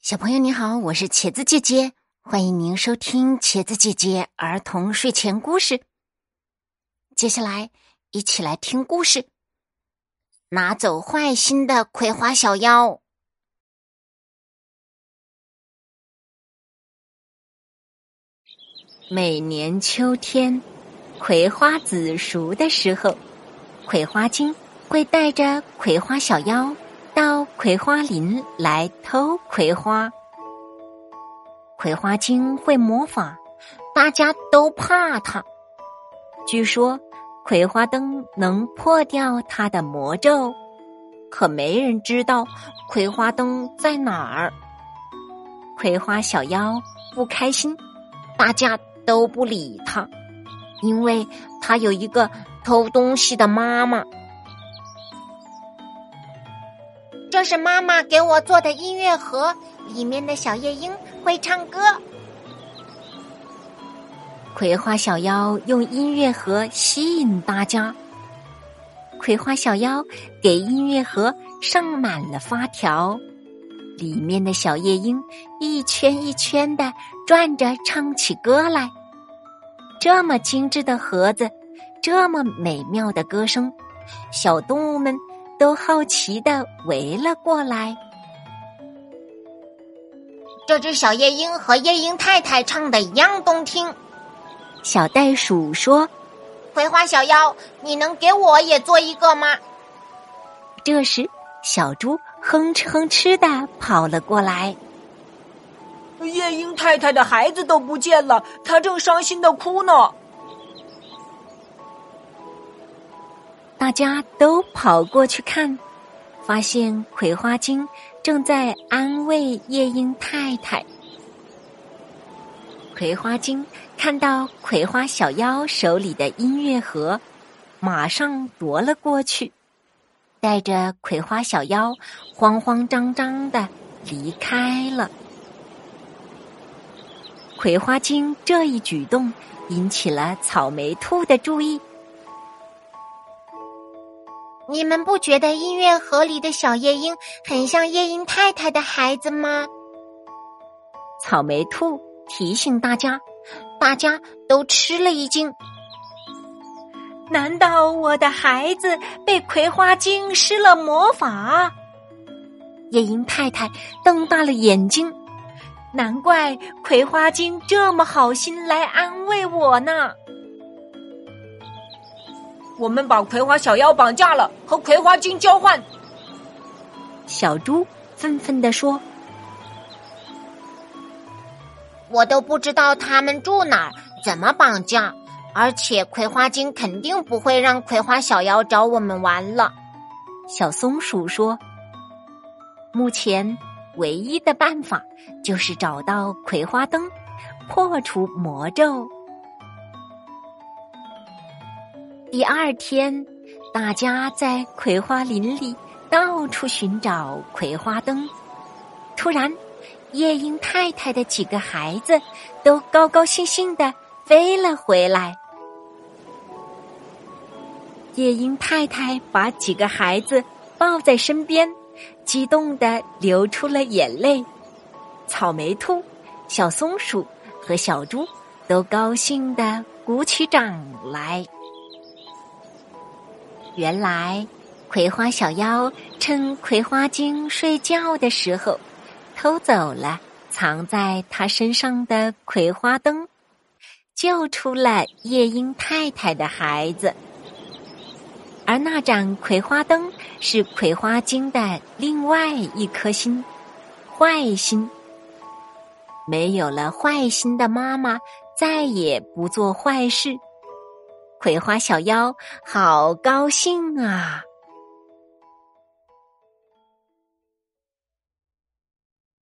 小朋友你好，我是茄子姐姐，欢迎您收听茄子姐姐儿童睡前故事。接下来一起来听故事：拿走坏心的葵花小妖。每年秋天，葵花籽熟的时候，葵花精会带着葵花小妖。葵花林来偷葵花，葵花精会魔法，大家都怕他。据说葵花灯能破掉他的魔咒，可没人知道葵花灯在哪儿。葵花小妖不开心，大家都不理他，因为他有一个偷东西的妈妈。这是妈妈给我做的音乐盒，里面的小夜莺会唱歌。葵花小妖用音乐盒吸引大家。葵花小妖给音乐盒上满了发条，里面的小夜莺一圈一圈的转着，唱起歌来。这么精致的盒子，这么美妙的歌声，小动物们。都好奇的围了过来。这只小夜莺和夜莺太太唱的一样动听。小袋鼠说：“葵花小妖，你能给我也做一个吗？”这时，小猪哼哧哼哧的跑了过来。夜莺太太的孩子都不见了，她正伤心的哭呢。大家都跑过去看，发现葵花精正在安慰夜莺太太。葵花精看到葵花小妖手里的音乐盒，马上夺了过去，带着葵花小妖慌慌张张的离开了。葵花精这一举动引起了草莓兔的注意。你们不觉得音乐盒里的小夜莺很像夜莺太太的孩子吗？草莓兔提醒大家，大家都吃了一惊。难道我的孩子被葵花精施了魔法？夜莺太太瞪大了眼睛，难怪葵花精这么好心来安慰我呢。我们把葵花小妖绑架了，和葵花精交换。小猪愤愤地说：“我都不知道他们住哪儿，怎么绑架？而且葵花精肯定不会让葵花小妖找我们玩了。”小松鼠说：“目前唯一的办法就是找到葵花灯，破除魔咒。”第二天，大家在葵花林里到处寻找葵花灯。突然，夜莺太太的几个孩子都高高兴兴的飞了回来。夜莺太太把几个孩子抱在身边，激动的流出了眼泪。草莓兔、小松鼠和小猪都高兴的鼓起掌来。原来，葵花小妖趁葵花精睡觉的时候，偷走了藏在他身上的葵花灯，救出了夜莺太太的孩子。而那盏葵花灯是葵花精的另外一颗心——坏心。没有了坏心的妈妈，再也不做坏事。葵花小妖好高兴啊！